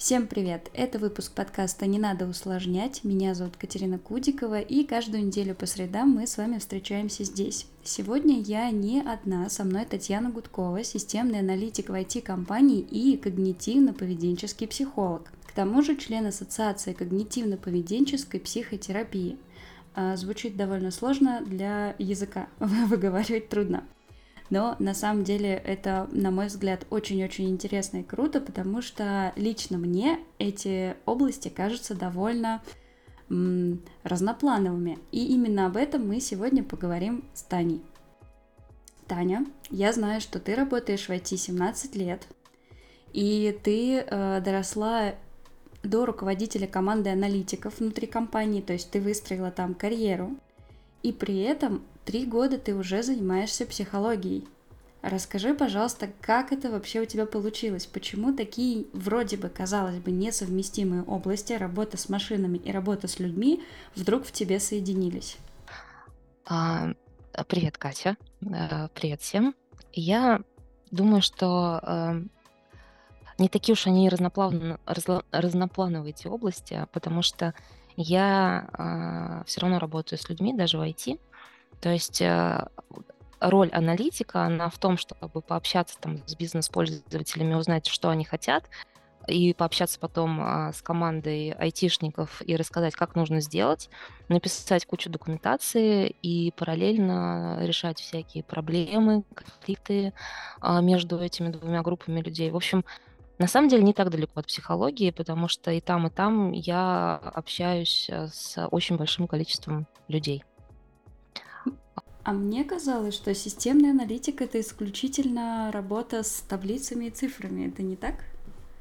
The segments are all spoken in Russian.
Всем привет! Это выпуск подкаста «Не надо усложнять». Меня зовут Катерина Кудикова, и каждую неделю по средам мы с вами встречаемся здесь. Сегодня я не одна, со мной Татьяна Гудкова, системный аналитик в IT-компании и когнитивно-поведенческий психолог. К тому же член Ассоциации когнитивно-поведенческой психотерапии. А, звучит довольно сложно для языка, выговаривать трудно. Но на самом деле это, на мой взгляд, очень-очень интересно и круто, потому что лично мне эти области кажутся довольно м, разноплановыми. И именно об этом мы сегодня поговорим с Таней. Таня, я знаю, что ты работаешь в IT 17 лет, и ты э, доросла до руководителя команды аналитиков внутри компании, то есть ты выстроила там карьеру, и при этом Три года ты уже занимаешься психологией. Расскажи, пожалуйста, как это вообще у тебя получилось? Почему такие, вроде бы, казалось бы, несовместимые области, работа с машинами и работа с людьми, вдруг в тебе соединились? А, привет, Катя. А, привет всем. Я думаю, что э, не такие уж они разноплан... разноплановые эти области, потому что я э, а, все равно работаю с людьми, даже в IT. То есть э, роль аналитика, она в том, чтобы пообщаться там с бизнес-пользователями, узнать, что они хотят, и пообщаться потом а, с командой айтишников и рассказать, как нужно сделать, написать кучу документации и параллельно решать всякие проблемы, конфликты а, между этими двумя группами людей. В общем, на самом деле не так далеко от психологии, потому что и там, и там я общаюсь э, с очень большим количеством людей. А мне казалось, что системная аналитика это исключительно работа с таблицами и цифрами. Это не так?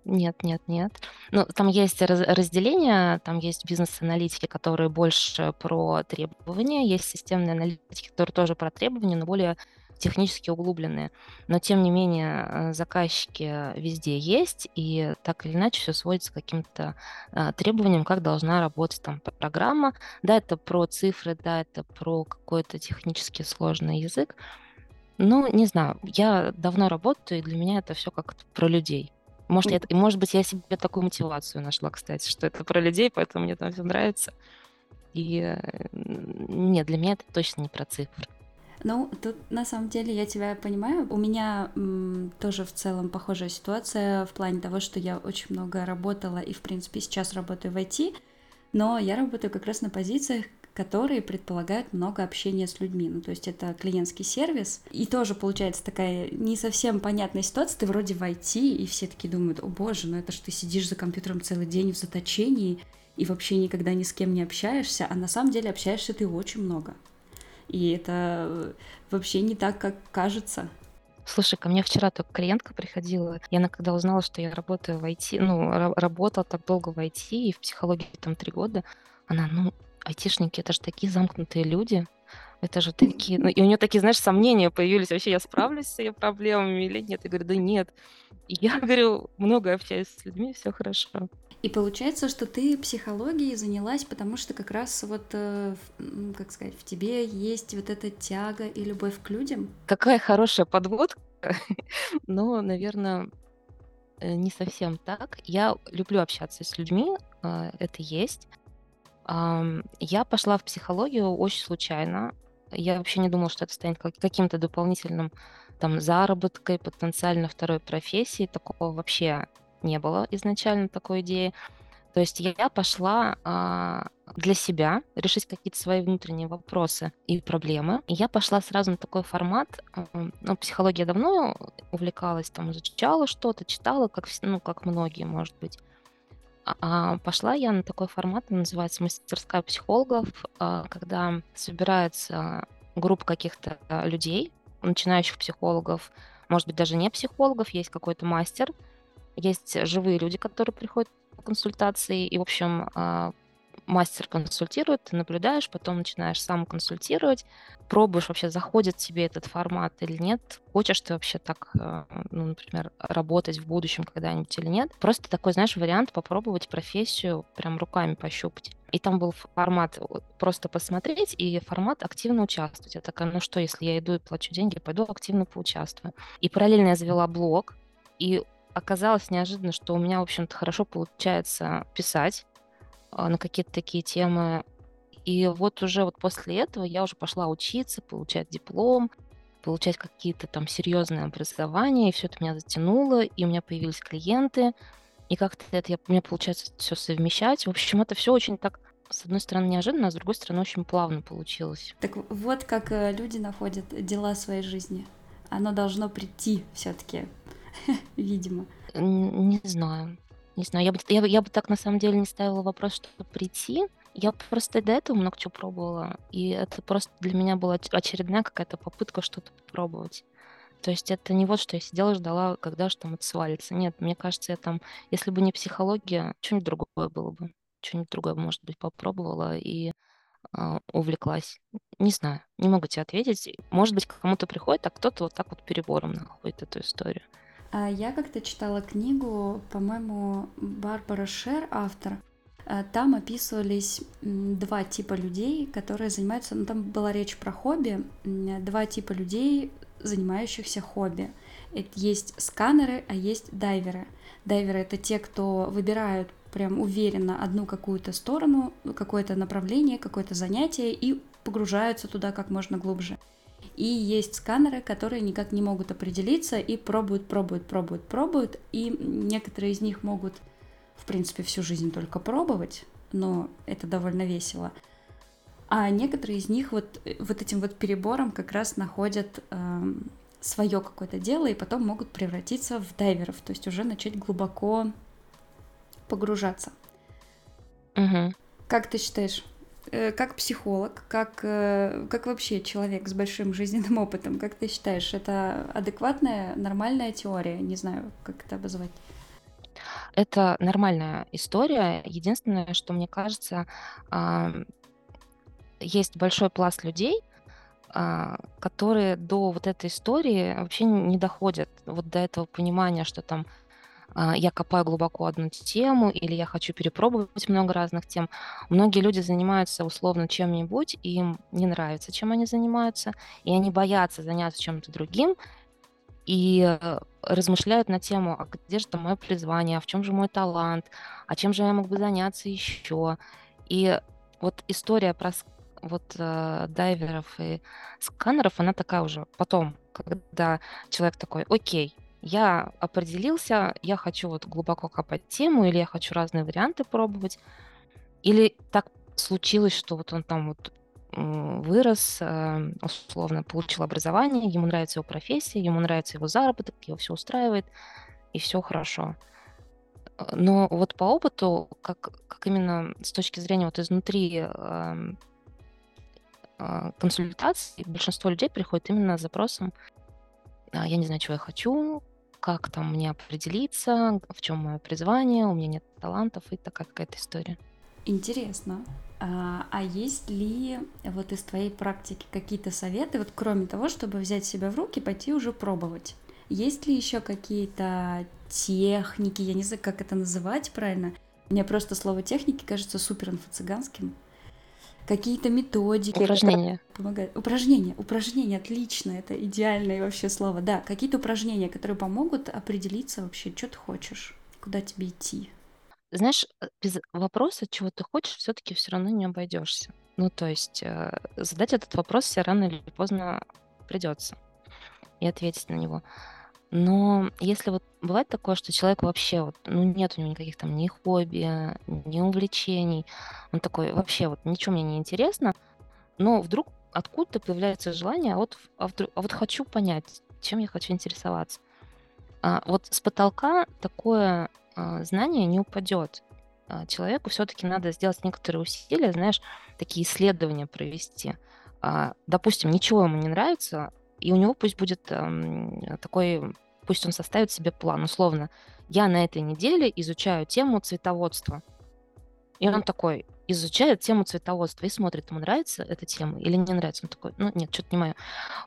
Нет, нет, нет. Ну, там есть раз- разделение, там есть бизнес-аналитики, которые больше про требования, есть системные аналитики, которые тоже про требования, но более технически углубленные. Но, тем не менее, э, заказчики везде есть, и так или иначе все сводится к каким-то а, требованиям, как должна работать там программа. Да, это про цифры, да, это про какой-то технически сложный язык. Ну, не знаю, я давно работаю, и для меня это все как про людей. Может, я, может быть, я себе такую мотивацию нашла, кстати, что это про людей, поэтому мне там все нравится. И э, нет, для меня это точно не про цифры. Ну, тут на самом деле я тебя понимаю. У меня м, тоже в целом похожая ситуация в плане того, что я очень много работала и, в принципе, сейчас работаю в IT, но я работаю как раз на позициях, которые предполагают много общения с людьми. Ну, то есть это клиентский сервис. И тоже получается такая не совсем понятная ситуация. Ты вроде в IT, и все такие думают, о боже, ну это же ты сидишь за компьютером целый день в заточении и вообще никогда ни с кем не общаешься, а на самом деле общаешься ты очень много. И это вообще не так, как кажется. Слушай, ко мне вчера только клиентка приходила. И она когда узнала, что я работаю в IT, ну, работала так долго в IT и в психологии там три года, она, ну, айтишники, это же такие замкнутые люди. Это же такие... Ну, и у нее такие, знаешь, сомнения появились. Вообще я справлюсь с ее проблемами или нет? Я говорю, да нет. И я говорю, много общаюсь с людьми, все хорошо. И получается, что ты психологией занялась, потому что как раз вот, э, как сказать, в тебе есть вот эта тяга и любовь к людям. Какая хорошая подводка. Но, наверное, э, не совсем так. Я люблю общаться с людьми, э, это есть. Я пошла в психологию очень случайно. Я вообще не думала, что это станет каким-то дополнительным там заработкой, потенциально второй профессией. Такого вообще не было изначально такой идеи. То есть я пошла а, для себя решить какие-то свои внутренние вопросы и проблемы. И я пошла сразу на такой формат. А, ну, психология давно увлекалась, там изучала что-то, читала, как, ну, как многие, может быть. А пошла я на такой формат, называется мастерская психологов, а, когда собирается группа каких-то людей, начинающих психологов, может быть, даже не психологов, есть какой-то мастер, есть живые люди, которые приходят по консультации, и, в общем, а, мастер консультирует, ты наблюдаешь, потом начинаешь сам консультировать, пробуешь вообще, заходит тебе этот формат или нет, хочешь ты вообще так, а, ну, например, работать в будущем когда-нибудь или нет. Просто такой, знаешь, вариант попробовать профессию прям руками пощупать. И там был формат просто посмотреть и формат активно участвовать. Я такая, ну что, если я иду и плачу деньги, пойду активно поучаствую. И параллельно я завела блог, и оказалось неожиданно, что у меня, в общем-то, хорошо получается писать на какие-то такие темы. И вот уже вот после этого я уже пошла учиться, получать диплом, получать какие-то там серьезные образования, и все это меня затянуло, и у меня появились клиенты, и как-то это я, у меня получается все совмещать. В общем, это все очень так, с одной стороны, неожиданно, а с другой стороны, очень плавно получилось. Так вот как э, люди находят дела своей жизни. Оно должно прийти все-таки, видимо. Не знаю. Не знаю, я бы, я, я бы так на самом деле не ставила вопрос, чтобы прийти. Я просто до этого много чего пробовала, и это просто для меня была очередная какая-то попытка что-то попробовать. То есть это не вот, что я сидела, ждала, когда же там это свалится. Нет, мне кажется, я там, если бы не психология, что-нибудь другое было бы. Что-нибудь другое, может быть, попробовала и э, увлеклась. Не знаю, не могу тебе ответить. Может быть, кому-то приходит, а кто-то вот так вот перебором находит эту историю. А я как-то читала книгу, по-моему, Барбара Шер, автор. А там описывались два типа людей, которые занимаются, ну там была речь про хобби, два типа людей, занимающихся хобби. Это есть сканеры, а есть дайверы. Дайверы — это те, кто выбирают прям уверенно одну какую-то сторону, какое-то направление, какое-то занятие и погружаются туда как можно глубже. И есть сканеры, которые никак не могут определиться и пробуют, пробуют, пробуют, пробуют. И некоторые из них могут, в принципе, всю жизнь только пробовать, но это довольно весело. А некоторые из них вот, вот этим вот перебором как раз находят э, эм, свое какое-то дело и потом могут превратиться в дайверов, то есть уже начать глубоко погружаться. Угу. Как ты считаешь, э, как психолог, как, э, как вообще человек с большим жизненным опытом, как ты считаешь, это адекватная, нормальная теория? Не знаю, как это обозвать. Это нормальная история. Единственное, что мне кажется, есть большой пласт людей, а, которые до вот этой истории вообще не доходят вот до этого понимания, что там а, я копаю глубоко одну тему или я хочу перепробовать много разных тем. Многие люди занимаются условно чем-нибудь, и им не нравится, чем они занимаются, и они боятся заняться чем-то другим, и э, размышляют на тему, а где же там мое призвание, а в чем же мой талант, а чем же я мог бы заняться еще. И вот история про вот э, дайверов и сканеров, она такая уже потом, когда человек такой, окей, я определился, я хочу вот глубоко копать тему, или я хочу разные варианты пробовать, или так случилось, что вот он там вот вырос, э, условно получил образование, ему нравится его профессия, ему нравится его заработок, его все устраивает, и все хорошо. Но вот по опыту, как, как именно с точки зрения вот изнутри эм, а, консультаций большинство людей приходит именно с запросом а, «я не знаю, чего я хочу», как там мне определиться, в чем мое призвание, у меня нет талантов и такая какая-то история. Интересно. А, а есть ли вот из твоей практики какие-то советы, вот кроме того, чтобы взять себя в руки, пойти уже пробовать? Есть ли еще какие-то техники, я не знаю, как это называть правильно? Мне просто слово техники кажется супер инфо-цыганским какие-то методики. Упражнения. Помогают. Упражнения. Упражнения, отлично, это идеальное вообще слово. Да, какие-то упражнения, которые помогут определиться вообще, что ты хочешь, куда тебе идти. Знаешь, э, без вопроса, чего ты хочешь, все-таки все равно не обойдешься. Ну, то есть э, задать этот вопрос все рано или поздно придется и ответить на него. Но если вот бывает такое, что человек вообще вот, ну, нет у него никаких там ни хобби, ни увлечений, он такой, вообще вот ничего мне не интересно, но вдруг откуда-то появляется желание, а вот, а, вдруг, а вот хочу понять, чем я хочу интересоваться. А, вот с потолка такое а, знание не упадет. А, человеку все-таки надо сделать некоторые усилия, знаешь, такие исследования провести. А, допустим, ничего ему не нравится, и у него пусть будет эм, такой, пусть он составит себе план, условно. Я на этой неделе изучаю тему цветоводства. И он такой изучает тему цветоводства и смотрит, ему нравится эта тема или не нравится. Он такой, ну нет, что-то не мое.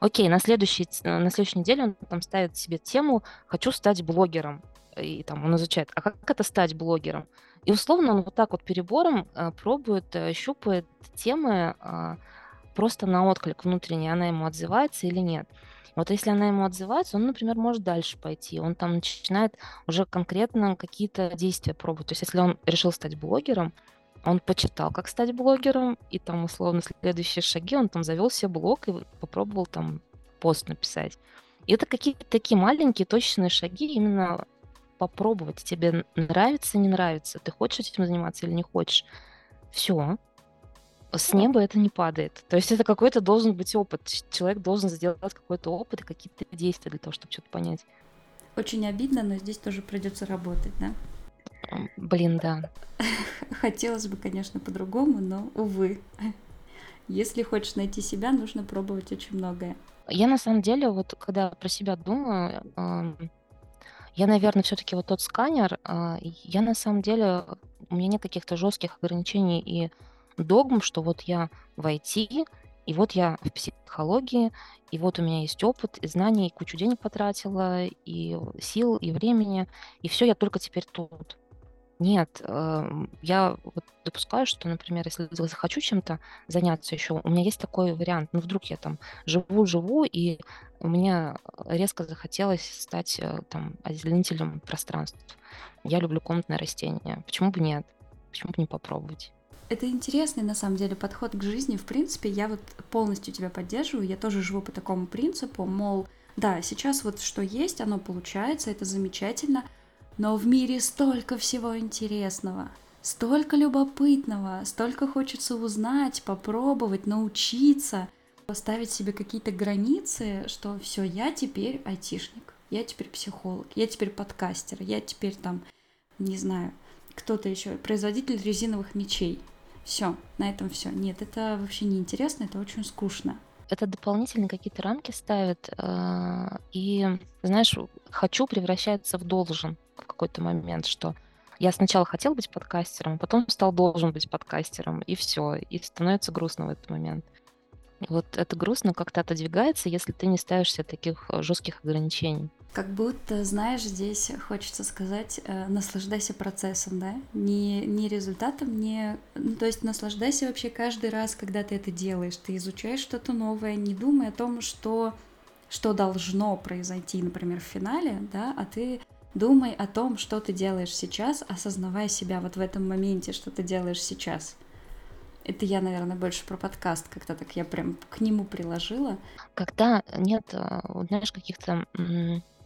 Окей, на следующей, на следующей неделе он там ставит себе тему «хочу стать блогером». И там он изучает, а как это стать блогером? И условно он вот так вот перебором э, пробует, э, щупает темы, э, просто на отклик внутренний, она ему отзывается или нет. Вот если она ему отзывается, он, например, может дальше пойти. Он там начинает уже конкретно какие-то действия пробовать. То есть если он решил стать блогером, он почитал, как стать блогером, и там, условно, следующие шаги, он там завел себе блог и попробовал там пост написать. И это какие-то такие маленькие точные шаги именно попробовать. Тебе нравится, не нравится, ты хочешь этим заниматься или не хочешь. Все. С неба это не падает. То есть это какой-то должен быть опыт. Человек должен сделать какой-то опыт и какие-то действия для того, чтобы что-то понять. Очень обидно, но здесь тоже придется работать, да? Блин, да. Хотелось бы, конечно, по-другому, но, увы. Если хочешь найти себя, нужно пробовать очень многое. Я на самом деле, вот когда про себя думаю, я, наверное, все-таки вот тот сканер, а, я на самом деле, у меня нет каких-то жестких ограничений и догм, что вот я в IT, и вот я в психологии, и вот у меня есть опыт, и знания, и кучу денег потратила, и сил, и времени, и все, я только теперь тут. Нет, эм, я допускаю, что, например, если захочу чем-то заняться еще, у меня есть такой вариант. Ну, вдруг я там живу-живу, и меня резко захотелось стать э, там озеленителем пространств. Я люблю комнатные растения. Почему бы нет? Почему бы не попробовать? Это интересный, на самом деле, подход к жизни. В принципе, я вот полностью тебя поддерживаю. Я тоже живу по такому принципу, мол, да, сейчас вот что есть, оно получается, это замечательно — но в мире столько всего интересного, столько любопытного, столько хочется узнать, попробовать, научиться, поставить себе какие-то границы, что все, я теперь айтишник, я теперь психолог, я теперь подкастер, я теперь там, не знаю, кто-то еще, производитель резиновых мечей. Все, на этом все. Нет, это вообще не интересно, это очень скучно это дополнительные какие-то рамки ставит, э, и, знаешь, хочу превращается в должен в какой-то момент, что я сначала хотел быть подкастером, а потом стал должен быть подкастером, и все, и становится грустно в этот момент. Вот это грустно как-то отодвигается, если ты не ставишь себе таких э, жестких ограничений. Как будто, знаешь, здесь хочется сказать, э, наслаждайся процессом, да, не, не результатом, не... Ну, то есть наслаждайся вообще каждый раз, когда ты это делаешь, ты изучаешь что-то новое, не думай о том, что, что должно произойти, например, в финале, да, а ты думай о том, что ты делаешь сейчас, осознавая себя вот в этом моменте, что ты делаешь сейчас. Это я, наверное, больше про подкаст, как-то так я прям к нему приложила. Когда нет, э, знаешь, каких-то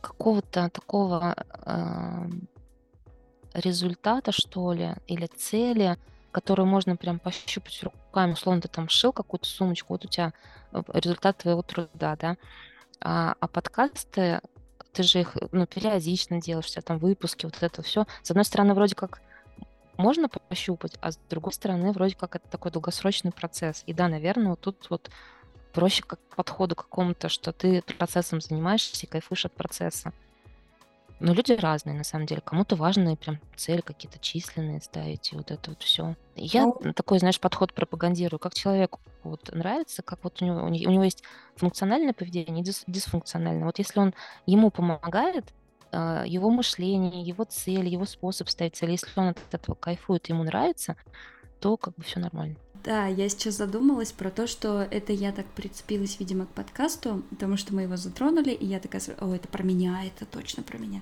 какого-то такого э, результата, что ли, или цели, которую можно прям пощупать руками, условно, ты там шил какую-то сумочку, вот у тебя э, результат твоего труда, да, а, а подкасты, ты же их, ну, периодично делаешь, у тебя там выпуски, вот это все. С одной стороны, вроде как можно пощупать, а с другой стороны, вроде как это такой долгосрочный процесс. И да, наверное, вот тут вот проще как к подходу к какому-то, что ты процессом занимаешься и кайфуешь от процесса. Но люди разные, на самом деле. Кому-то важны прям цели какие-то численные ставить, и вот это вот все. Я ну, такой, знаешь, подход пропагандирую, как человеку вот нравится, как вот у него, у него есть функциональное поведение и дисфункциональное. Вот если он ему помогает, его мышление, его цель, его способ ставить цель, если он от этого кайфует, ему нравится, то как бы все нормально. Да, я сейчас задумалась про то, что это я так прицепилась, видимо, к подкасту, потому что мы его затронули, и я такая, о, это про меня, это точно про меня.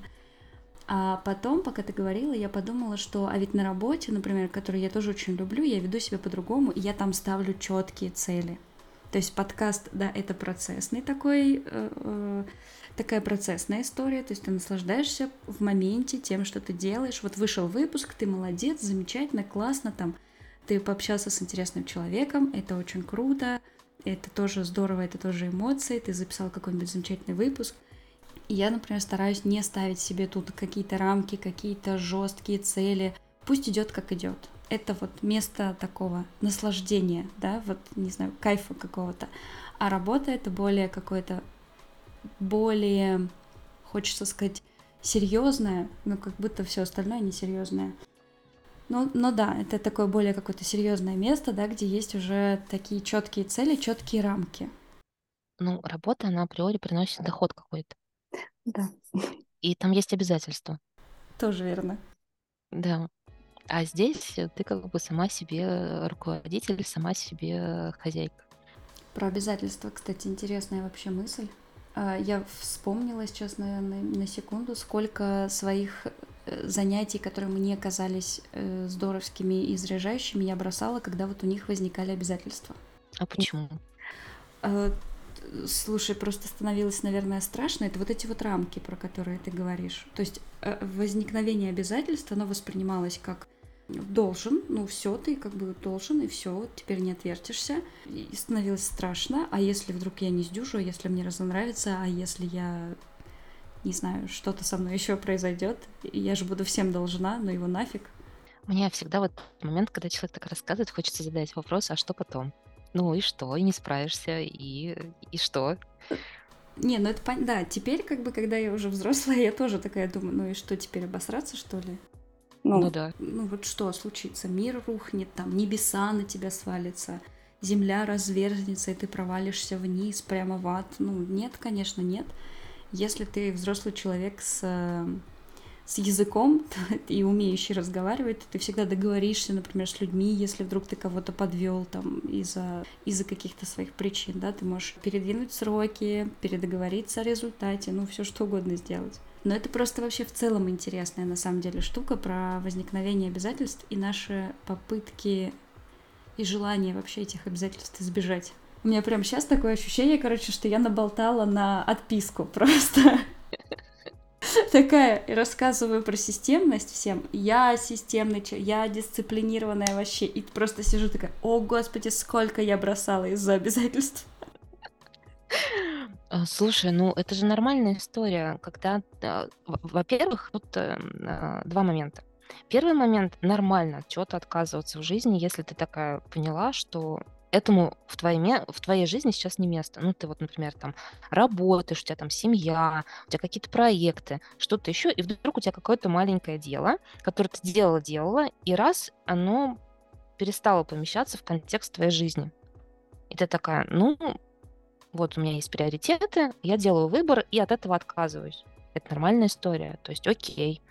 А потом, пока ты говорила, я подумала, что, а ведь на работе, например, которую я тоже очень люблю, я веду себя по-другому, и я там ставлю четкие цели. То есть подкаст, да, это процессный такой, э, э, такая процессная история, то есть ты наслаждаешься в моменте тем, что ты делаешь. Вот вышел выпуск, ты молодец, замечательно, классно, там ты пообщался с интересным человеком, это очень круто, это тоже здорово, это тоже эмоции, ты записал какой-нибудь замечательный выпуск. Я, например, стараюсь не ставить себе тут какие-то рамки, какие-то жесткие цели. Пусть идет как идет. Это вот место такого наслаждения, да, вот, не знаю, кайфа какого-то. А работа это более какое-то, более, хочется сказать, серьезное, но как будто все остальное несерьезное. Ну, ну да, это такое более какое-то серьезное место, да, где есть уже такие четкие цели, четкие рамки. Ну, работа, она априори приносит доход какой-то. Да. И там есть обязательства. Тоже верно. Да. А здесь ты как бы сама себе руководитель, сама себе хозяйка. Про обязательства, кстати, интересная вообще мысль. А, я вспомнила сейчас на, на, секунду, сколько своих э, занятий, которые мне казались э, здоровскими и заряжающими, я бросала, когда вот у них возникали обязательства. А почему? А, слушай, просто становилось, наверное, страшно. Это вот эти вот рамки, про которые ты говоришь. То есть э, возникновение обязательств, оно воспринималось как должен, ну все, ты как бы должен, и все, теперь не отвертишься. И становилось страшно, а если вдруг я не сдюжу, если мне разонравится, а если я не знаю, что-то со мной еще произойдет, я же буду всем должна, но его нафиг. Мне всегда вот момент, когда человек так рассказывает, хочется задать вопрос, а что потом? Ну и что? И не справишься, и, и что? Не, ну это понятно. Да, теперь, как бы, когда я уже взрослая, я тоже такая думаю, ну и что, теперь обосраться, что ли? Ну, ну да. Ну вот что случится? Мир рухнет, там небеса на тебя свалится, земля разверзнется, и ты провалишься вниз, прямо в ад. Ну нет, конечно, нет. Если ты взрослый человек с с языком и умеющий разговаривать, ты всегда договоришься, например, с людьми, если вдруг ты кого-то подвел там из-за из-за каких-то своих причин, да, ты можешь передвинуть сроки, передоговориться о результате, ну все что угодно сделать. Но это просто вообще в целом интересная на самом деле штука про возникновение обязательств и наши попытки и желание вообще этих обязательств избежать. У меня прямо сейчас такое ощущение, короче, что я наболтала на отписку просто. Такая, рассказываю про системность всем. Я системный я дисциплинированная вообще. И просто сижу такая, о господи, сколько я бросала из-за обязательств. А, слушай, ну это же нормальная история, когда, во-первых, тут э, а, два момента. Первый момент нормально от чего-то отказываться в жизни, если ты такая поняла, что этому в твоей, в твоей жизни сейчас не место. Ну, ты вот, например, там работаешь, у тебя там семья, у тебя какие-то проекты, что-то еще, и вдруг у тебя какое-то маленькое дело, которое ты делала-делала, и раз оно перестало помещаться в контекст твоей жизни. И ты такая, ну, вот у меня есть приоритеты, я делаю выбор и от этого отказываюсь. Это нормальная история. То есть, окей,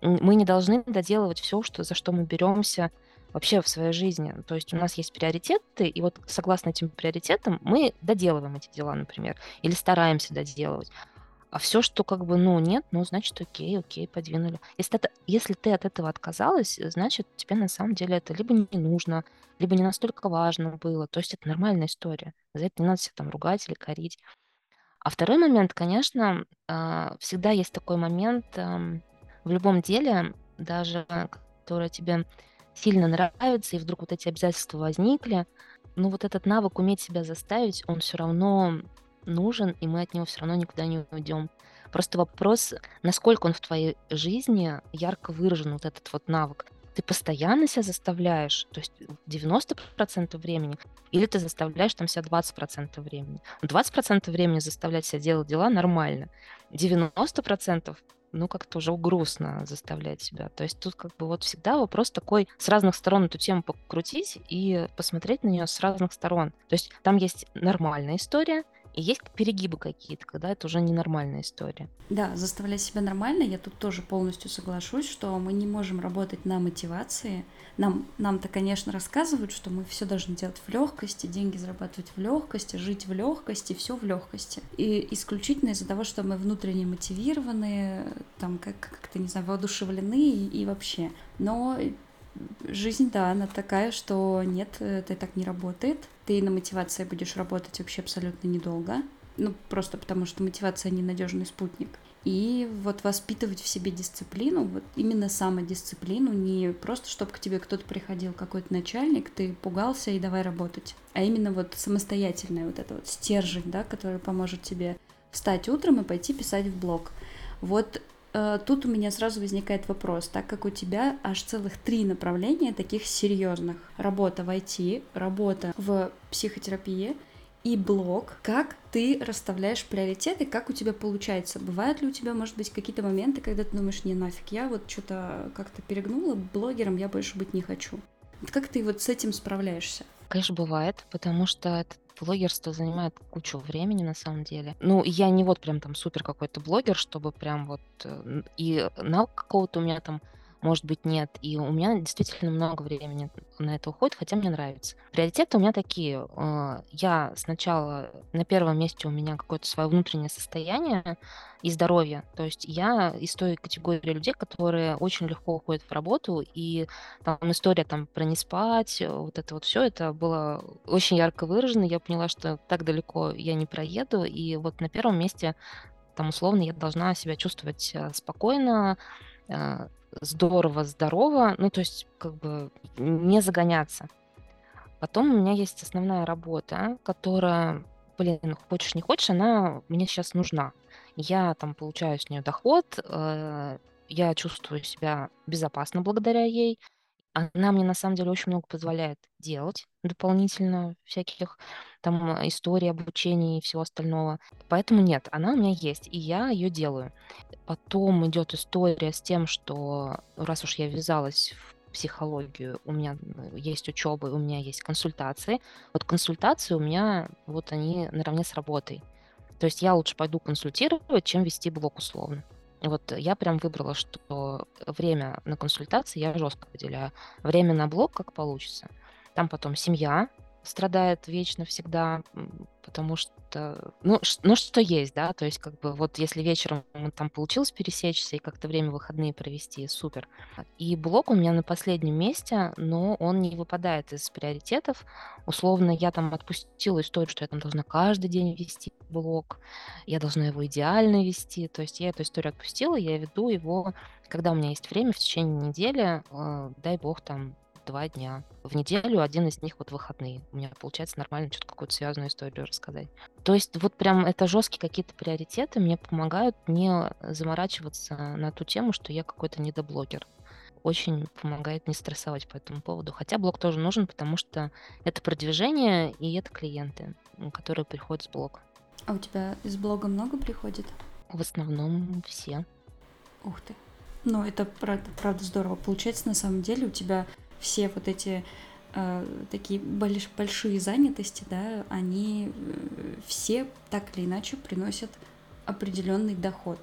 мы не должны доделывать все, что, за что мы беремся вообще в своей жизни. То есть у нас есть приоритеты, и вот согласно этим приоритетам мы доделываем эти дела, например, или стараемся доделывать. А все, что как бы, ну, нет, ну, значит, окей, окей, подвинули. Если, это, если ты от этого отказалась, значит, тебе на самом деле это либо не нужно, либо не настолько важно было. То есть это нормальная история. За это не надо себя там ругать или корить. А второй момент, конечно, а, всегда есть такой момент в любом деле, даже которое тебе сильно нравится, и вдруг вот эти обязательства возникли, ну вот этот навык уметь себя заставить, он все равно нужен, и мы от него все равно никуда не уйдем. Просто вопрос, насколько он в твоей жизни ярко выражен, вот этот вот навык. Ты постоянно себя заставляешь, то есть 90% времени, или ты заставляешь там себя 20% времени. 20% времени заставлять себя делать дела нормально. 90% ну, как-то уже грустно заставлять себя. То есть тут как бы вот всегда вопрос такой с разных сторон эту тему покрутить и посмотреть на нее с разных сторон. То есть там есть нормальная история, и есть перегибы какие-то, когда это уже ненормальная история. Да, заставлять себя нормально, я тут тоже полностью соглашусь, что мы не можем работать на мотивации. Нам, нам-то, конечно, рассказывают, что мы все должны делать в легкости, деньги зарабатывать в легкости, жить в легкости, все в легкости. И исключительно из-за того, что мы внутренне мотивированы, там как- как-то, не знаю, воодушевлены и, и вообще. Но жизнь, да, она такая, что нет, это так не работает. Ты на мотивации будешь работать вообще абсолютно недолго. Ну, просто потому что мотивация ненадежный спутник. И вот воспитывать в себе дисциплину, вот именно самодисциплину, не просто, чтобы к тебе кто-то приходил, какой-то начальник, ты пугался и давай работать, а именно вот самостоятельная вот эта вот стержень, да, который поможет тебе встать утром и пойти писать в блог. Вот тут у меня сразу возникает вопрос, так как у тебя аж целых три направления таких серьезных. Работа в IT, работа в психотерапии и блог. Как ты расставляешь приоритеты, как у тебя получается? Бывают ли у тебя, может быть, какие-то моменты, когда ты думаешь, не нафиг, я вот что-то как-то перегнула, блогером я больше быть не хочу. Как ты вот с этим справляешься? Конечно, бывает, потому что это блогерство занимает кучу времени на самом деле. Ну, я не вот прям там супер какой-то блогер, чтобы прям вот э, и навык какого-то у меня там может быть, нет. И у меня действительно много времени на это уходит, хотя мне нравится. Приоритеты у меня такие. Э, я сначала на первом месте у меня какое-то свое внутреннее состояние и здоровье. То есть я из той категории людей, которые очень легко уходят в работу, и там история там про не спать, вот это вот все, это было очень ярко выражено. Я поняла, что так далеко я не проеду, и вот на первом месте там условно я должна себя чувствовать э, спокойно, э, здорово, здорово, ну, то есть, как бы, не загоняться. Потом у меня есть основная работа, которая, блин, хочешь не хочешь, она мне сейчас нужна. Я там получаю с нее доход, э, я чувствую себя безопасно благодаря ей. Она мне на самом деле очень много позволяет делать дополнительно всяких там историй, обучений и всего остального. Поэтому нет, она у меня есть, и я ее делаю. Потом идет история с тем, что раз уж я ввязалась в психологию, у меня есть учеба, у меня есть консультации. Вот консультации у меня, вот они наравне с работой. То есть я лучше пойду консультировать, чем вести блог условно. Вот я прям выбрала, что время на консультации я жестко выделяю. Время на блог как получится. Там потом семья, страдает вечно всегда, потому что, ну, ну, что есть, да, то есть как бы вот если вечером там получилось пересечься и как-то время выходные провести, супер. И блок у меня на последнем месте, но он не выпадает из приоритетов. Условно, я там отпустила историю, что я там должна каждый день вести блок, я должна его идеально вести, то есть я эту историю отпустила, я веду его, когда у меня есть время, в течение недели, э, дай бог там два дня. В неделю один из них вот выходные. У меня получается нормально что-то какую-то связанную историю рассказать. То есть вот прям это жесткие какие-то приоритеты мне помогают не заморачиваться на ту тему, что я какой-то недоблогер. Очень помогает не стрессовать по этому поводу. Хотя блог тоже нужен, потому что это продвижение и это клиенты, которые приходят с блога. А у тебя из блога много приходит? В основном все. Ух ты. Ну, это правда, правда здорово. Получается, на самом деле у тебя все вот эти э, такие больш, большие занятости, да, они э, все так или иначе приносят определенный доход.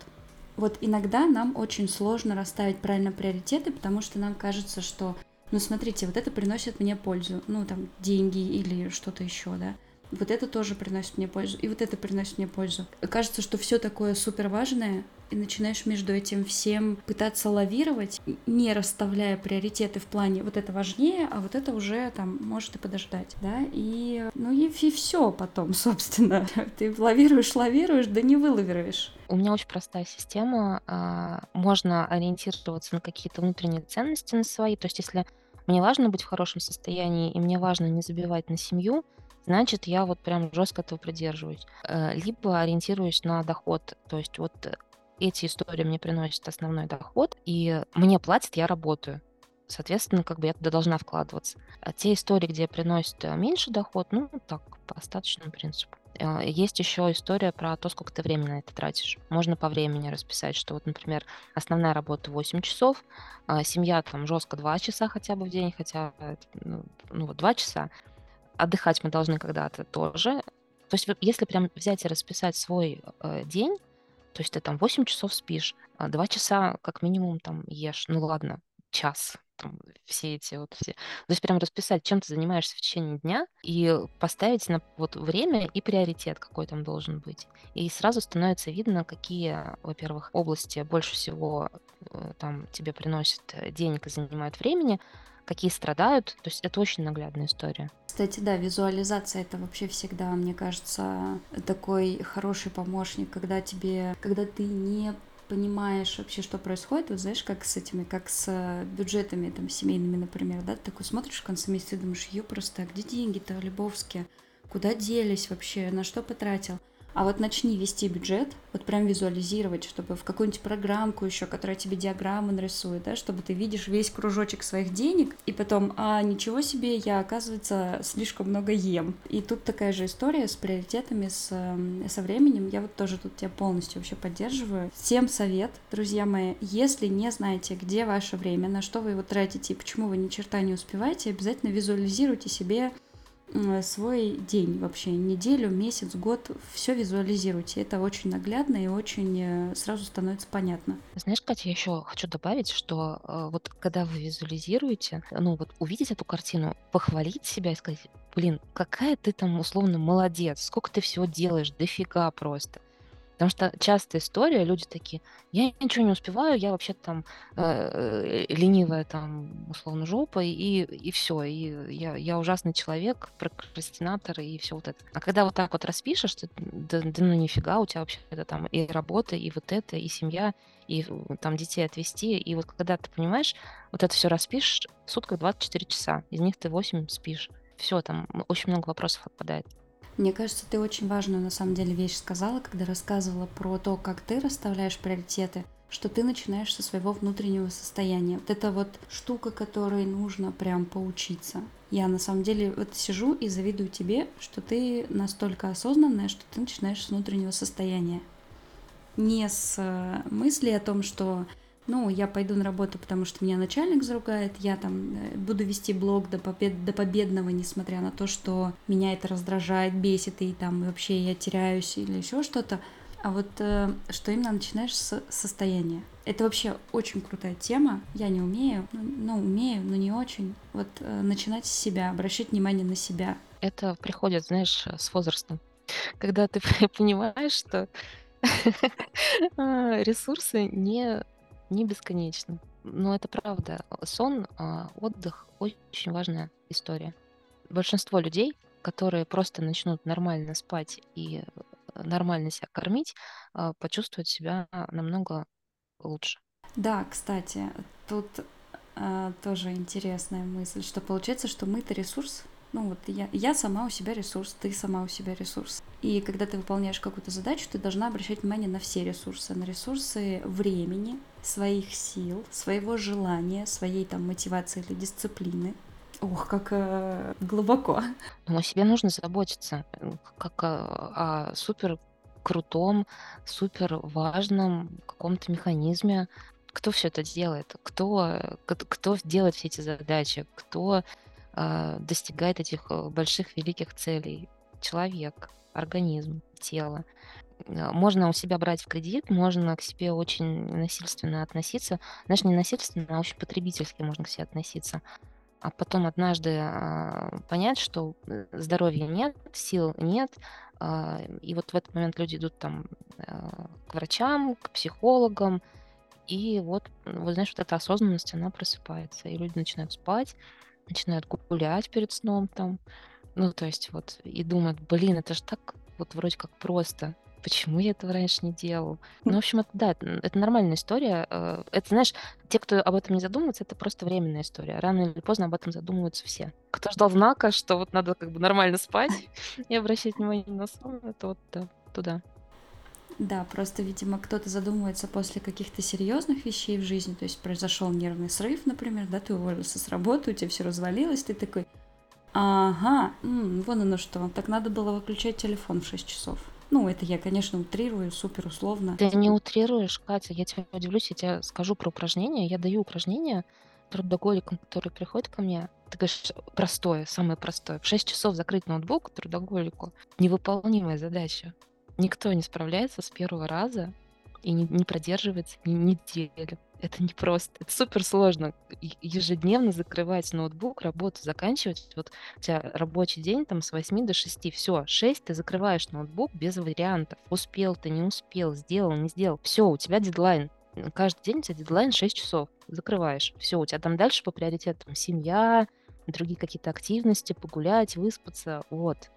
Вот иногда нам очень сложно расставить правильно приоритеты, потому что нам кажется, что, ну смотрите, вот это приносит мне пользу, ну там деньги или что-то еще, да вот это тоже приносит мне пользу, и вот это приносит мне пользу. Кажется, что все такое супер важное, и начинаешь между этим всем пытаться лавировать, не расставляя приоритеты в плане вот это важнее, а вот это уже там может и подождать, да, и ну и, и все потом, собственно, ты лавируешь, лавируешь, да не вылавируешь. У меня очень простая система, а, можно ориентироваться на какие-то внутренние ценности на свои, то есть если мне важно быть в хорошем состоянии, и мне важно не забивать на семью, значит, я вот прям жестко этого придерживаюсь. Э, либо ориентируюсь на доход. То есть вот эти истории мне приносят основной доход, и мне платят, я работаю. Соответственно, как бы я туда должна вкладываться. А те истории, где приносят э, меньше доход, ну, так, по остаточному принципу. Э, есть еще история про то, сколько ты времени на это тратишь. Можно по времени расписать, что вот, например, основная работа 8 часов, а семья там жестко 2 часа хотя бы в день, хотя ну, ну вот 2 часа, отдыхать мы должны когда-то тоже. То есть если прям взять и расписать свой э, день, то есть ты там 8 часов спишь, 2 а часа как минимум там ешь, ну ладно, час, там, все эти вот все. То есть прям расписать, чем ты занимаешься в течение дня и поставить на вот время и приоритет, какой там должен быть. И сразу становится видно, какие, во-первых, области больше всего э, там тебе приносят э, денег и занимают времени, какие страдают. То есть это очень наглядная история. Кстати, да, визуализация это вообще всегда, мне кажется, такой хороший помощник, когда тебе, когда ты не понимаешь вообще, что происходит, вот знаешь, как с этими, как с бюджетами там семейными, например, да, ты такой смотришь в конце месяца и думаешь, ее просто, а где деньги-то, Лебовские, куда делись вообще, на что потратил? А вот начни вести бюджет, вот прям визуализировать, чтобы в какую-нибудь программку еще, которая тебе диаграммы нарисует, да, чтобы ты видишь весь кружочек своих денег, и потом, а ничего себе, я, оказывается, слишком много ем. И тут такая же история с приоритетами, с, эм, со временем. Я вот тоже тут тебя полностью вообще поддерживаю. Всем совет, друзья мои, если не знаете, где ваше время, на что вы его тратите и почему вы ни черта не успеваете, обязательно визуализируйте себе свой день вообще, неделю, месяц, год, все визуализируйте. Это очень наглядно и очень э, сразу становится понятно. Знаешь, Катя, я еще хочу добавить, что э, вот когда вы визуализируете, ну вот увидеть эту картину, похвалить себя и сказать, блин, какая ты там условно молодец, сколько ты всего делаешь, дофига просто. Потому что частая история, люди такие, я ничего не успеваю, я вообще там э, ленивая там условно жопа, и, и все, и я, я ужасный человек, прокрастинатор и все вот это. А когда вот так вот распишешь, ты, да, да ну нифига, у тебя вообще это там и работа, и вот это, и семья, и там детей отвести, и вот когда ты понимаешь, вот это все распишешь, в сутках 24 часа, из них ты 8 спишь. Все, там очень много вопросов отпадает. Мне кажется, ты очень важную на самом деле вещь сказала, когда рассказывала про то, как ты расставляешь приоритеты, что ты начинаешь со своего внутреннего состояния. Вот это вот штука, которой нужно прям поучиться. Я на самом деле вот сижу и завидую тебе, что ты настолько осознанная, что ты начинаешь с внутреннего состояния. Не с э, мысли о том, что ну, я пойду на работу, потому что меня начальник заругает, я там э, буду вести блог до, побед, до победного, несмотря на то, что меня это раздражает, бесит, и там вообще я теряюсь или еще что-то. А вот э, что именно начинаешь с состояния. Это вообще очень крутая тема. Я не умею, ну, ну умею, но не очень. Вот э, начинать с себя, обращать внимание на себя. Это приходит, знаешь, с возрастом. Когда ты понимаешь, что ресурсы не не бесконечно. Но это правда. Сон, а, отдых — очень важная история. Большинство людей, которые просто начнут нормально спать и э, нормально себя кормить, а, почувствуют себя намного лучше. Да, кстати, тут а, тоже интересная мысль, что получается, что мы-то ресурс, ну вот я, я сама у себя ресурс, ты сама у себя ресурс. И когда ты выполняешь какую-то задачу, ты должна обращать внимание на все ресурсы, на ресурсы времени, своих сил, своего желания, своей там мотивации или дисциплины. Ох, как э, глубоко. Но о себе нужно заботиться, как о, о супер крутом, супер важном каком-то механизме. Кто все это делает? Кто, кто делает все эти задачи? Кто э, достигает этих э, больших великих целей? Человек, организм, тело. А, можно у себя брать в кредит, можно к себе очень насильственно относиться. Знаешь, не насильственно, а очень потребительски можно к себе относиться. А потом однажды а, понять, что э, здоровья нет, сил нет, а, и вот в этот момент люди идут там а, к врачам, к психологам, и вот, вот знаешь, вот эта осознанность, она просыпается, и люди начинают спать, начинают гулять перед сном там, ну, то есть вот, и думают, блин, это же так вот вроде как просто почему я этого раньше не делал. Ну, в общем, это, да, это нормальная история. Э, это, знаешь, те, кто об этом не задумывается, это просто временная история. Рано или поздно об этом задумываются все. Кто ждал знака, что вот надо как бы нормально спать и обращать внимание на сон, это вот да, туда. Да, просто, видимо, кто-то задумывается после каких-то серьезных вещей в жизни, то есть произошел нервный срыв, например, да, ты уволился с работы, у тебя все развалилось, ты такой, ага, м, вон оно что, так надо было выключать телефон в 6 часов. Ну, это я, конечно, утрирую, супер условно. Ты не утрируешь, Катя, я тебя удивлюсь, я тебе скажу про упражнения. Я даю упражнения трудоголикам, которые приходят ко мне. Ты говоришь, простое, самое простое. В 6 часов закрыть ноутбук трудоголику. Невыполнимая задача. Никто не справляется с первого раза и не, не продерживается ни неделю. Это не просто, это супер сложно. Ежедневно закрывать ноутбук, работу заканчивать. Вот у тебя рабочий день там с 8 до 6. Все, 6 ты закрываешь ноутбук без вариантов. Успел ты, не успел, сделал, не сделал. Все, у тебя дедлайн. Каждый день у тебя дедлайн 6 часов. Закрываешь. Все, у тебя там дальше по приоритетам семья, другие какие-то активности, погулять, выспаться. Вот.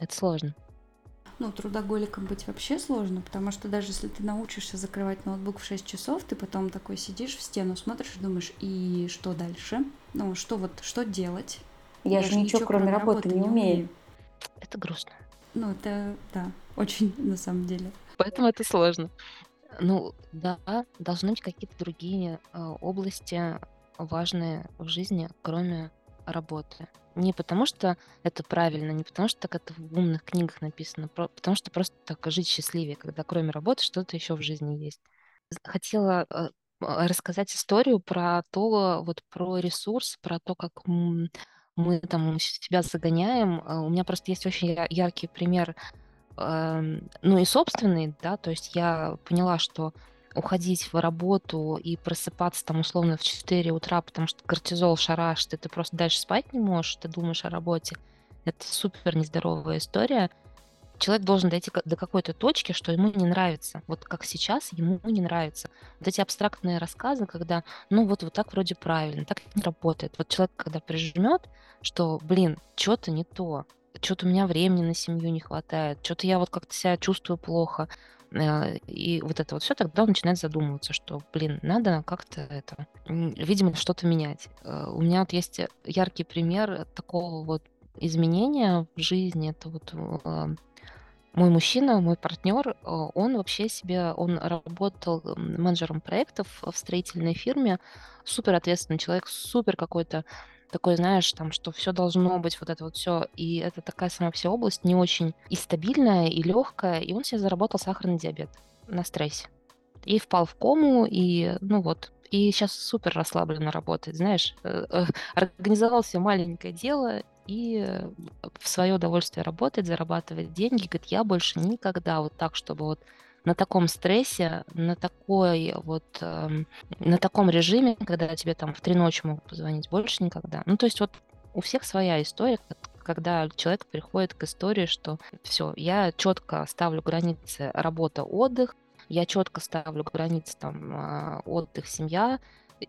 Это сложно ну, трудоголиком быть вообще сложно, потому что даже если ты научишься закрывать ноутбук в 6 часов, ты потом такой сидишь в стену, смотришь и думаешь, и что дальше? Ну, что вот, что делать? Я, Я же ничего, ничего кроме работы, работы не умею. умею. Это грустно. Ну, это, да, очень на самом деле. Поэтому это сложно. Ну, да, должны быть какие-то другие э, области важные в жизни, кроме работы. Не потому, что это правильно, не потому, что так это в умных книгах написано, потому что просто так жить счастливее, когда кроме работы что-то еще в жизни есть. Хотела э, рассказать историю про то, вот про ресурс, про то, как мы там себя загоняем. А, у меня просто есть очень яркий пример, эм, ну и собственный, да, то есть я поняла, что уходить в работу и просыпаться там условно в 4 утра, потому что кортизол шарашит, и ты просто дальше спать не можешь, ты думаешь о работе. Это супер нездоровая история. Человек должен дойти до какой-то точки, что ему не нравится. Вот как сейчас ему не нравится. Вот эти абстрактные рассказы, когда, ну вот, вот так вроде правильно, так не работает. Вот человек, когда прижмет, что, блин, что-то не то, что-то у меня времени на семью не хватает, что-то я вот как-то себя чувствую плохо, и вот это вот все, тогда он начинает задумываться, что, блин, надо как-то это, видимо, что-то менять. Э, у меня вот есть яркий пример такого вот изменения в жизни. Это вот э, мой мужчина, мой партнер, он вообще себе, он работал менеджером проектов в строительной фирме, супер ответственный человек, супер какой-то такой, знаешь, там, что все должно быть, вот это вот все. И это такая сама вся область не очень и стабильная, и легкая. И он себе заработал сахарный диабет на стрессе. И впал в кому, и ну вот. И сейчас супер расслабленно работает, знаешь. Э, э, организовал себе маленькое дело и в свое удовольствие работает, зарабатывает деньги. Говорит, я больше никогда вот так, чтобы вот на таком стрессе, на такой вот, э, на таком режиме, когда тебе там в три ночи могут позвонить, больше никогда. Ну, то есть вот у всех своя история, когда человек приходит к истории, что все, я четко ставлю границы работа-отдых, я четко ставлю границы там а, отдых, семья,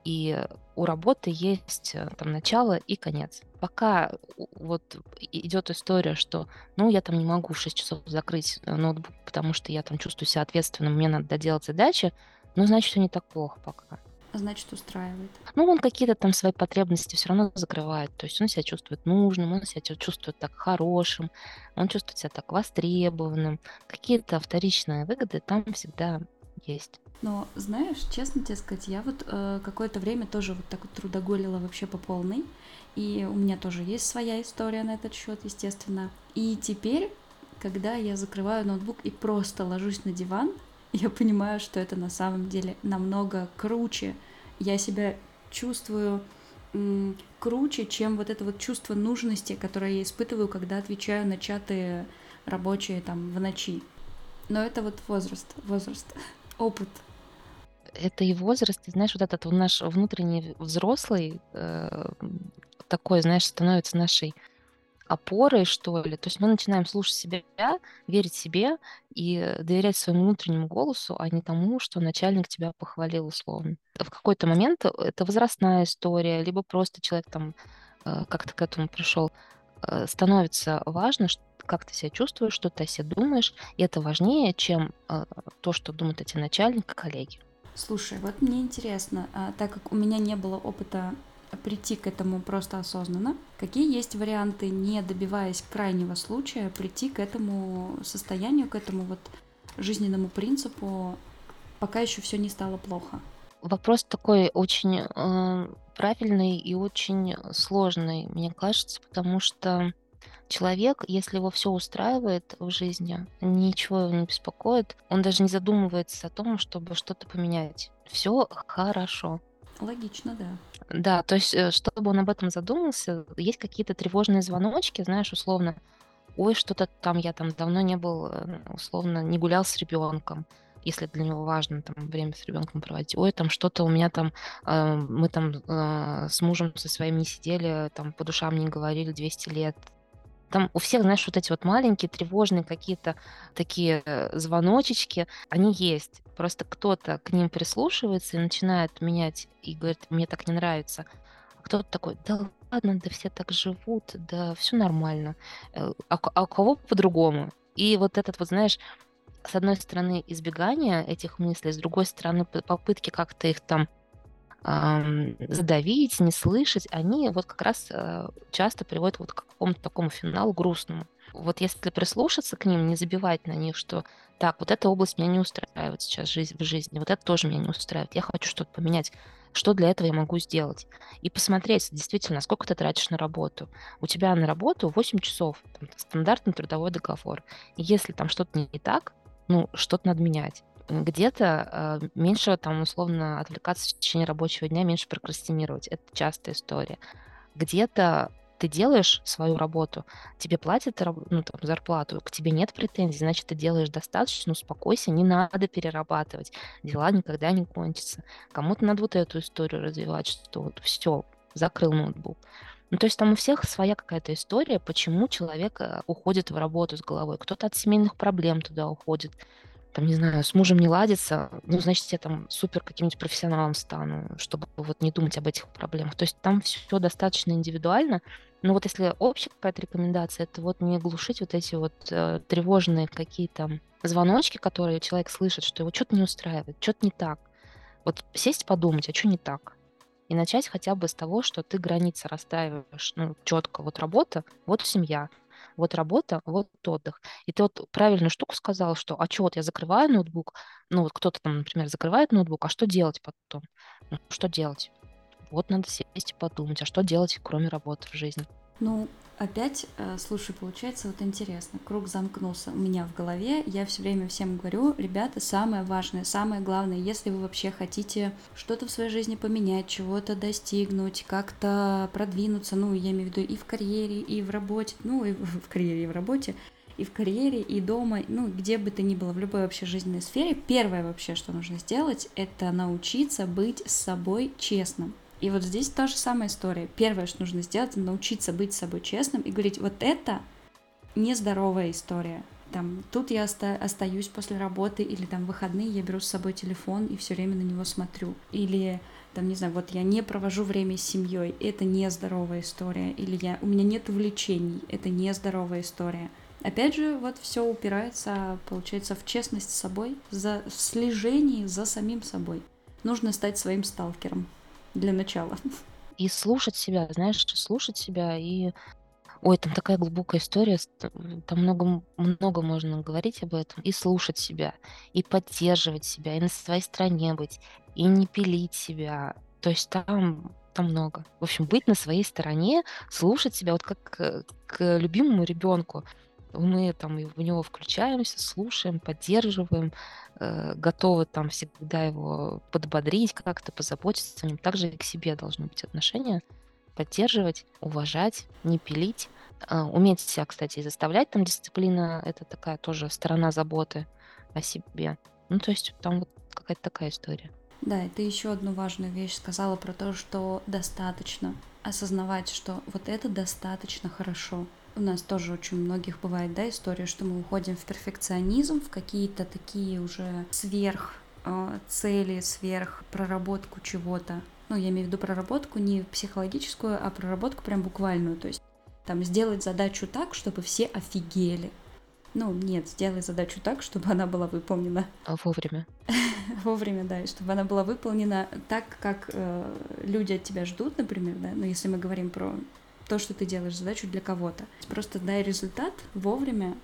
и у работы есть э, там начало и конец. Пока вот идет история, что, ну, я там не могу в 6 часов закрыть э, ноутбук, потому что я там чувствую себя ответственным, мне надо доделать задачи, ну, значит, все не так плохо пока. Значит, устраивает. Ну, он какие-то там свои потребности все равно закрывает. То есть он себя чувствует нужным, он себя чувствует так хорошим, он чувствует себя так востребованным. Какие-то вторичные выгоды там всегда есть. Но знаешь, честно тебе сказать, я вот э, какое-то время тоже вот так вот трудоголила вообще по полной. И у меня тоже есть своя история на этот счет, естественно. И теперь, когда я закрываю ноутбук и просто ложусь на диван, я понимаю, что это на самом деле намного круче. Я себя чувствую м, круче, чем вот это вот чувство нужности, которое я испытываю, когда отвечаю на чаты рабочие там в ночи. Но это вот возраст, возраст, опыт это и возраст, и знаешь, вот этот наш внутренний взрослый э, такой, знаешь, становится нашей опорой, что ли. То есть мы начинаем слушать себя, верить себе и доверять своему внутреннему голосу, а не тому, что начальник тебя похвалил условно. В какой-то момент это возрастная история, либо просто человек там э, как-то к этому пришел. Э, становится важно, как ты себя чувствуешь, что ты о себе думаешь, и это важнее, чем э, то, что думают эти начальники, коллеги. Слушай, вот мне интересно, а, так как у меня не было опыта прийти к этому просто осознанно, какие есть варианты, не добиваясь крайнего случая, прийти к этому состоянию, к этому вот жизненному принципу, пока еще все не стало плохо? Вопрос такой очень э, правильный и очень сложный, мне кажется, потому что Человек, если его все устраивает в жизни, ничего его не беспокоит, он даже не задумывается о том, чтобы что-то поменять. Все хорошо. Логично, да. Да, то есть, э, чтобы он об этом задумался, есть какие-то тревожные звоночки, знаешь, условно, ой, что-то там я там давно не был, э, условно, не гулял с ребенком, если для него важно там время с ребенком проводить. Ой, там что-то у меня там, э, мы там э, с мужем со своим не сидели, там по душам не говорили 200 лет, там у всех, знаешь, вот эти вот маленькие тревожные какие-то такие э, звоночечки, они есть. Просто кто-то к ним прислушивается и начинает менять и говорит, мне так не нравится. А кто-то такой, да ладно, да все так живут, да все нормально. Э, а, а у кого по-другому? И вот этот вот, знаешь, с одной стороны избегание этих мыслей, с другой стороны попытки как-то их там задавить, не слышать, они вот как раз э, часто приводят вот к какому-то такому финалу грустному. Вот если прислушаться к ним, не забивать на них, что так, вот эта область меня не устраивает сейчас в жизни, вот это тоже меня не устраивает, я хочу что-то поменять, что для этого я могу сделать? И посмотреть, действительно, сколько ты тратишь на работу. У тебя на работу 8 часов, там, стандартный трудовой договор. И если там что-то не так, ну, что-то надо менять где-то э, меньше там условно отвлекаться в течение рабочего дня, меньше прокрастинировать. Это частая история. Где-то ты делаешь свою работу, тебе платят ну, там, зарплату, к тебе нет претензий, значит, ты делаешь достаточно, успокойся, не надо перерабатывать, дела никогда не кончатся. Кому-то надо вот эту историю развивать, что вот все, закрыл ноутбук. Ну, то есть там у всех своя какая-то история, почему человек э, уходит в работу с головой. Кто-то от семейных проблем туда уходит, там, не знаю, с мужем не ладится, ну, значит, я там супер каким-нибудь профессионалом стану, чтобы вот не думать об этих проблемах. То есть там все достаточно индивидуально. Но вот если общая какая-то рекомендация, это вот не глушить вот эти вот э, тревожные какие-то звоночки, которые человек слышит, что его что-то не устраивает, что-то не так. Вот сесть подумать, а что не так? И начать хотя бы с того, что ты границы расставишь, ну, четко. Вот работа, вот семья, вот работа, вот отдых. И ты вот правильную штуку сказал, что, а что, вот я закрываю ноутбук, ну вот кто-то там, например, закрывает ноутбук, а что делать потом? Ну, что делать? Вот надо сесть и подумать, а что делать, кроме работы в жизни? Ну, опять, э, слушай, получается вот интересно, круг замкнулся у меня в голове, я все время всем говорю, ребята, самое важное, самое главное, если вы вообще хотите что-то в своей жизни поменять, чего-то достигнуть, как-то продвинуться, ну, я имею в виду и в карьере, и в работе, ну, и в карьере, и в работе, и в карьере, и дома, ну, где бы ты ни было, в любой вообще жизненной сфере, первое вообще, что нужно сделать, это научиться быть с собой честным. И вот здесь та же самая история. Первое, что нужно сделать, это научиться быть собой честным и говорить, вот это нездоровая история. Там, тут я оста- остаюсь после работы, или там выходные я беру с собой телефон и все время на него смотрю. Или там, не знаю, вот я не провожу время с семьей, это нездоровая история. Или я, у меня нет увлечений, это нездоровая история. Опять же, вот все упирается, получается, в честность с собой, за, в слежении за самим собой. Нужно стать своим сталкером для начала. И слушать себя, знаешь, слушать себя и Ой, там такая глубокая история, там много, много можно говорить об этом, и слушать себя, и поддерживать себя, и на своей стороне быть, и не пилить себя. То есть там, там много. В общем, быть на своей стороне, слушать себя, вот как к, к любимому ребенку мы там в него включаемся, слушаем, поддерживаем, э, готовы там всегда его подбодрить как-то, позаботиться о нем. Также и к себе должны быть отношения. Поддерживать, уважать, не пилить. Э, уметь себя, кстати, заставлять. Там дисциплина — это такая тоже сторона заботы о себе. Ну, то есть там вот какая-то такая история. Да, и ты еще одну важную вещь сказала про то, что достаточно осознавать, что вот это достаточно хорошо у нас тоже очень многих бывает, да, история, что мы уходим в перфекционизм, в какие-то такие уже сверх э, цели, сверх проработку чего-то. Ну, я имею в виду проработку не психологическую, а проработку прям буквальную. То есть там сделать задачу так, чтобы все офигели. Ну, нет, сделай задачу так, чтобы она была выполнена. А вовремя. вовремя, да, и чтобы она была выполнена так, как э, люди от тебя ждут, например, да, ну, если мы говорим про то, что ты делаешь задачу для кого-то. Просто дай результат вовремя,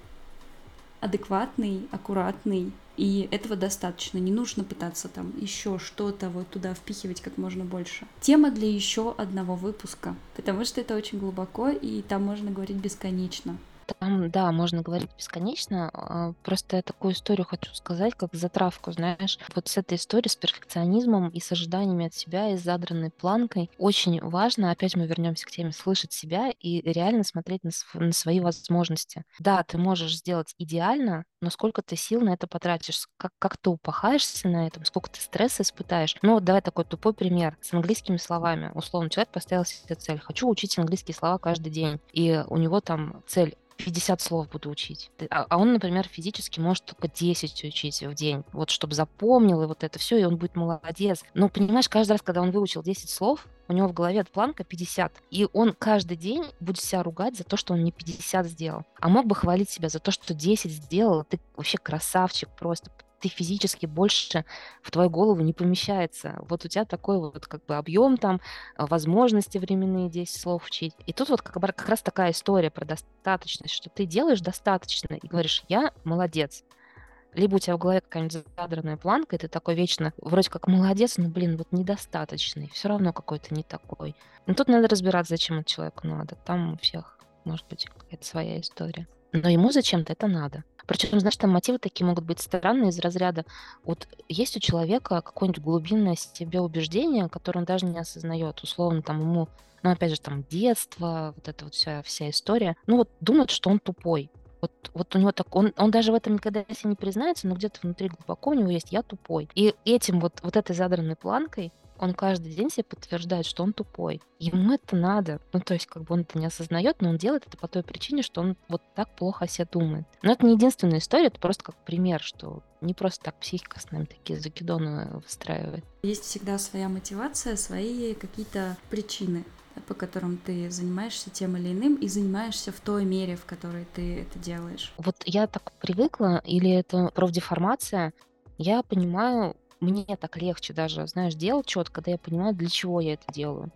адекватный, аккуратный, и этого достаточно. Не нужно пытаться там еще что-то вот туда впихивать как можно больше. Тема для еще одного выпуска, потому что это очень глубоко, и там можно говорить бесконечно. Там, да, можно говорить бесконечно. А, просто я такую историю хочу сказать, как затравку, знаешь. Вот с этой историей, с перфекционизмом и с ожиданиями от себя, и с задранной планкой, очень важно, опять мы вернемся к теме, слышать себя и реально смотреть на, на свои возможности. Да, ты можешь сделать идеально, но сколько ты сил на это потратишь, как, как ты упахаешься на этом, сколько ты стресса испытаешь. Ну давай такой тупой пример с английскими словами. Условно, человек поставил себе цель, хочу учить английские слова каждый день, и у него там цель 50 слов буду учить. А, а он, например, физически может только 10 учить в день. Вот чтобы запомнил и вот это все, и он будет молодец. Но понимаешь, каждый раз, когда он выучил 10 слов, у него в голове планка 50. И он каждый день будет себя ругать за то, что он не 50 сделал. А мог бы хвалить себя за то, что 10 сделал. Ты вообще красавчик просто ты физически больше в твою голову не помещается. Вот у тебя такой вот как бы объем там, возможности временные 10 слов учить. И тут вот как, как раз такая история про достаточность, что ты делаешь достаточно и говоришь, я молодец. Либо у тебя в голове какая-нибудь задранная планка, и ты такой вечно вроде как молодец, но, блин, вот недостаточный, все равно какой-то не такой. Но тут надо разбираться, зачем это человеку надо. Там у всех может быть какая-то своя история. Но ему зачем-то это надо. Причем, знаешь, там мотивы такие могут быть странные из разряда. Вот есть у человека какое-нибудь глубинное себе убеждение, которое он даже не осознает. Условно, там ему, ну, опять же, там детство, вот эта вот вся, вся история. Ну, вот думает, что он тупой. Вот, вот у него так, он, он даже в этом никогда себе не признается, но где-то внутри глубоко у него есть «я тупой». И этим вот, вот этой задранной планкой он каждый день себе подтверждает, что он тупой. Ему это надо. Ну, то есть, как бы он это не осознает, но он делает это по той причине, что он вот так плохо о себе думает. Но это не единственная история, это просто как пример, что не просто так психика с нами такие закидоны выстраивает. Есть всегда своя мотивация, свои какие-то причины по которым ты занимаешься тем или иным и занимаешься в той мере, в которой ты это делаешь. Вот я так привыкла, или это профдеформация, я понимаю, мне так легче даже, знаешь, делать что-то, когда я понимаю, для чего я это делаю.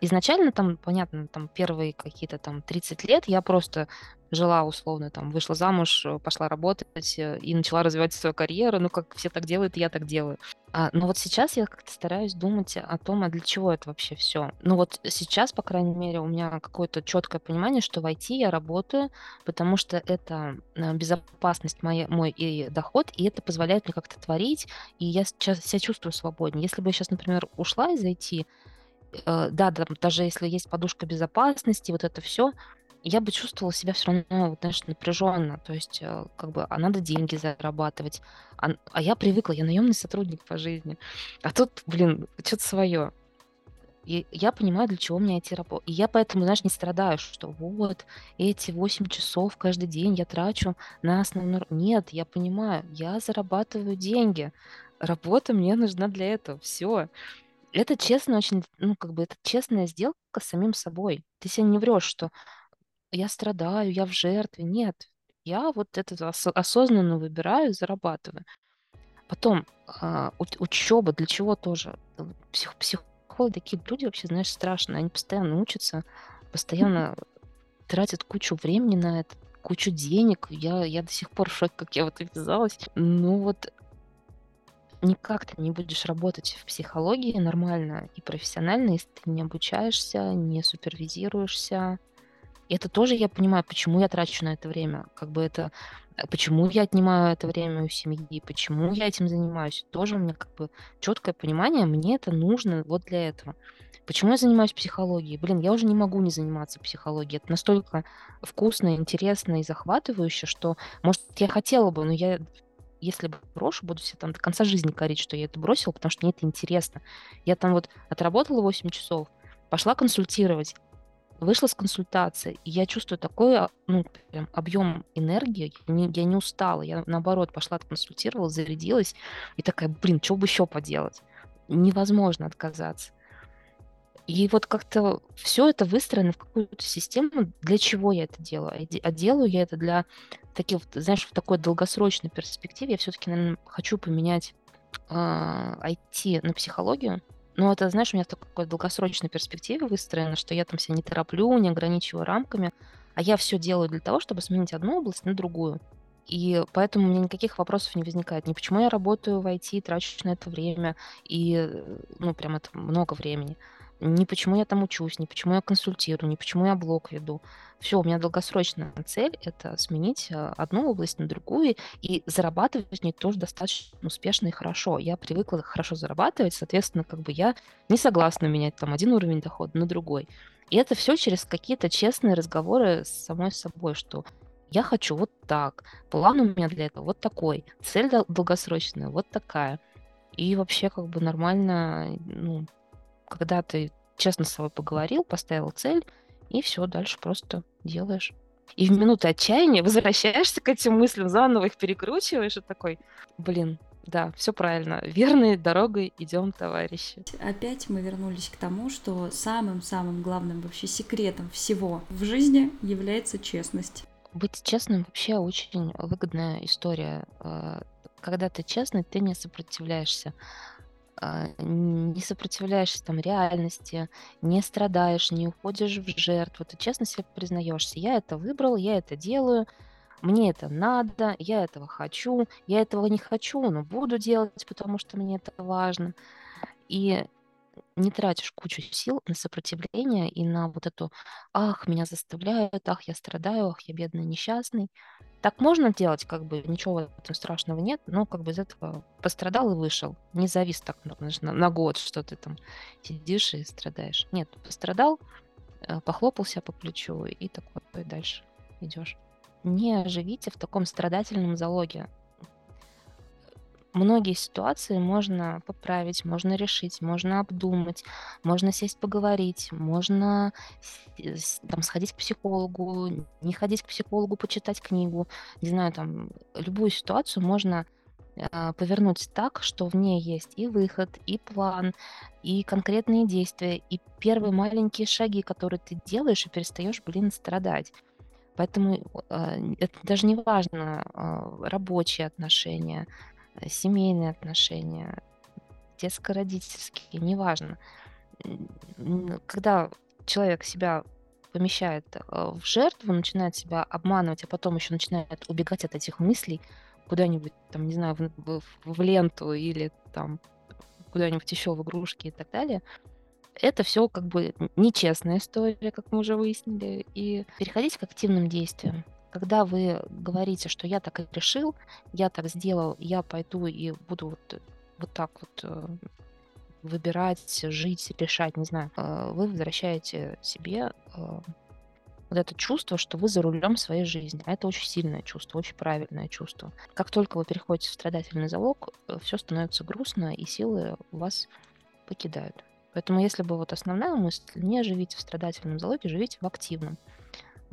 Изначально там, понятно, там первые какие-то там 30 лет я просто жила условно, там, вышла замуж, э, пошла работать э, и начала развивать свою карьеру, ну, как все так делают, я так делаю. А, но вот сейчас я как-то стараюсь думать о том, а для чего это вообще все. Ну вот сейчас, по крайней мере, у меня какое-то четкое понимание, что в IT я работаю, потому что это э, безопасность моя, мой и доход, и это позволяет мне как-то творить, и я сейчас себя чувствую свободнее. Если бы я сейчас, например, ушла из IT, э, да, да, даже если есть подушка безопасности, вот это все, я бы чувствовала себя все равно, вот, знаешь, напряженно. То есть, э, как бы, а надо деньги зарабатывать. А, а я привыкла, я наемный сотрудник по жизни. А тут, блин, что-то свое. И я понимаю, для чего мне эти работы. И я поэтому, знаешь, не страдаю, что вот эти 8 часов каждый день я трачу на основную... Нет, я понимаю, я зарабатываю деньги. Работа мне нужна для этого. Все. Это честно очень, ну, как бы, это честная сделка с самим собой. Ты себе не врешь, что я страдаю, я в жертве. Нет, я вот это ос- осознанно выбираю, зарабатываю. Потом а, учеба для чего тоже? Псих, психологи такие люди вообще, знаешь, страшно. Они постоянно учатся, постоянно тратят кучу времени на это, кучу денег. Я, я до сих пор в шоке, как я вот ввязалась. Ну вот никак ты не будешь работать в психологии нормально и профессионально, если ты не обучаешься, не супервизируешься, это тоже я понимаю, почему я трачу на это время. Как бы это э, почему я отнимаю это время у семьи, почему я этим занимаюсь. Тоже у меня как бы четкое понимание, мне это нужно вот для этого. Почему я занимаюсь психологией? Блин, я уже не могу не заниматься психологией. Это настолько вкусно, интересно и захватывающе, что, может, я хотела бы, но я если брошу, буду себе там до конца жизни корить, что я это бросила, потому что мне это интересно. Я там вот отработала 8 часов, пошла консультировать, вышла с консультации, и я чувствую такой а, ну, прям объем энергии, я не, я не устала, я наоборот пошла консультировала, зарядилась, и такая, блин, что бы еще поделать? Невозможно отказаться. И вот как-то все это выстроено в какую-то систему, для чего я это делаю. А делаю я это для таких, знаешь, в такой долгосрочной перспективе. Я все-таки, наверное, хочу поменять э, IT на психологию, но это, знаешь, у меня в такой долгосрочной перспективе выстроено, что я там себя не тороплю, не ограничиваю рамками, а я все делаю для того, чтобы сменить одну область на другую. И поэтому у меня никаких вопросов не возникает. Ни почему я работаю в IT, трачу на это время, и, ну, прям это много времени ни почему я там учусь, ни почему я консультирую, ни почему я блог веду. Все, у меня долгосрочная цель — это сменить а, одну область на другую и зарабатывать в ней тоже достаточно успешно и хорошо. Я привыкла хорошо зарабатывать, соответственно, как бы я не согласна менять там один уровень дохода на другой. И это все через какие-то честные разговоры с самой собой, что я хочу вот так, план у меня для этого вот такой, цель долгосрочная вот такая. И вообще как бы нормально, ну, когда ты честно с собой поговорил, поставил цель, и все, дальше просто делаешь. И в минуты отчаяния возвращаешься к этим мыслям, заново их перекручиваешь и такой, блин, да, все правильно. Верной дорогой идем, товарищи. Опять мы вернулись к тому, что самым-самым главным вообще секретом всего в жизни является честность. Быть честным вообще очень выгодная история. Э, когда ты честный, ты не сопротивляешься не сопротивляешься там реальности, не страдаешь, не уходишь в жертву, ты честно себе признаешься, я это выбрал, я это делаю, мне это надо, я этого хочу, я этого не хочу, но буду делать, потому что мне это важно. И не тратишь кучу сил на сопротивление и на вот эту «ах, меня заставляют, ах, я страдаю, ах, я бедный, несчастный». Так можно делать, как бы ничего в этом страшного нет, но как бы из этого пострадал и вышел. Не завис так ну, на, на год, что ты там сидишь и страдаешь. Нет, пострадал, э, похлопал себя по плечу и такой дальше идешь. Не живите в таком страдательном залоге многие ситуации можно поправить, можно решить, можно обдумать, можно сесть поговорить, можно там сходить к психологу, не ходить к психологу, почитать книгу, не знаю, там любую ситуацию можно а, повернуть так, что в ней есть и выход, и план, и конкретные действия, и первые маленькие шаги, которые ты делаешь, и перестаешь, блин, страдать. Поэтому э, это даже не важно, э, рабочие отношения, Э, семейные отношения, детско-родительские, неважно. Когда человек себя помещает э, в жертву, начинает себя обманывать, а потом еще начинает убегать от этих мыслей куда-нибудь, там, не знаю, в, в, в ленту или там куда-нибудь еще в игрушки и так далее, это все как бы нечестная история, как мы уже выяснили, и переходить к активным действиям. Когда вы говорите, что я так и решил, я так сделал, я пойду и буду вот, вот так вот э, выбирать, жить, решать, не знаю, э, вы возвращаете себе э, вот это чувство, что вы за рулем своей жизни. А это очень сильное чувство, очень правильное чувство. Как только вы переходите в страдательный залог, все становится грустно, и силы вас покидают. Поэтому если бы вот основная мысль, не живите в страдательном залоге, живите в активном.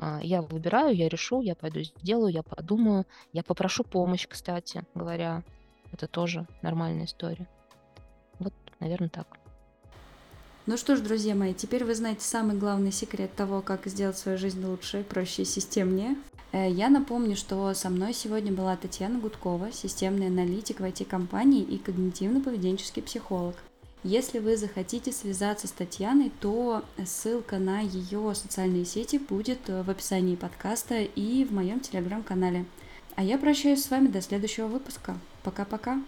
А, я выбираю, я решу, я пойду сделаю, я подумаю, я попрошу помощь, кстати говоря. Это тоже нормальная история. Вот, наверное, так. Ну что ж, друзья мои, теперь вы знаете самый главный секрет того, как сделать свою жизнь лучше, проще и системнее. Э, я напомню, что со мной сегодня была Татьяна Гудкова, системный аналитик в IT-компании и когнитивно-поведенческий психолог. Если вы захотите связаться с Татьяной, то ссылка на ее социальные сети будет в описании подкаста и в моем телеграм-канале. А я прощаюсь с вами до следующего выпуска. Пока-пока.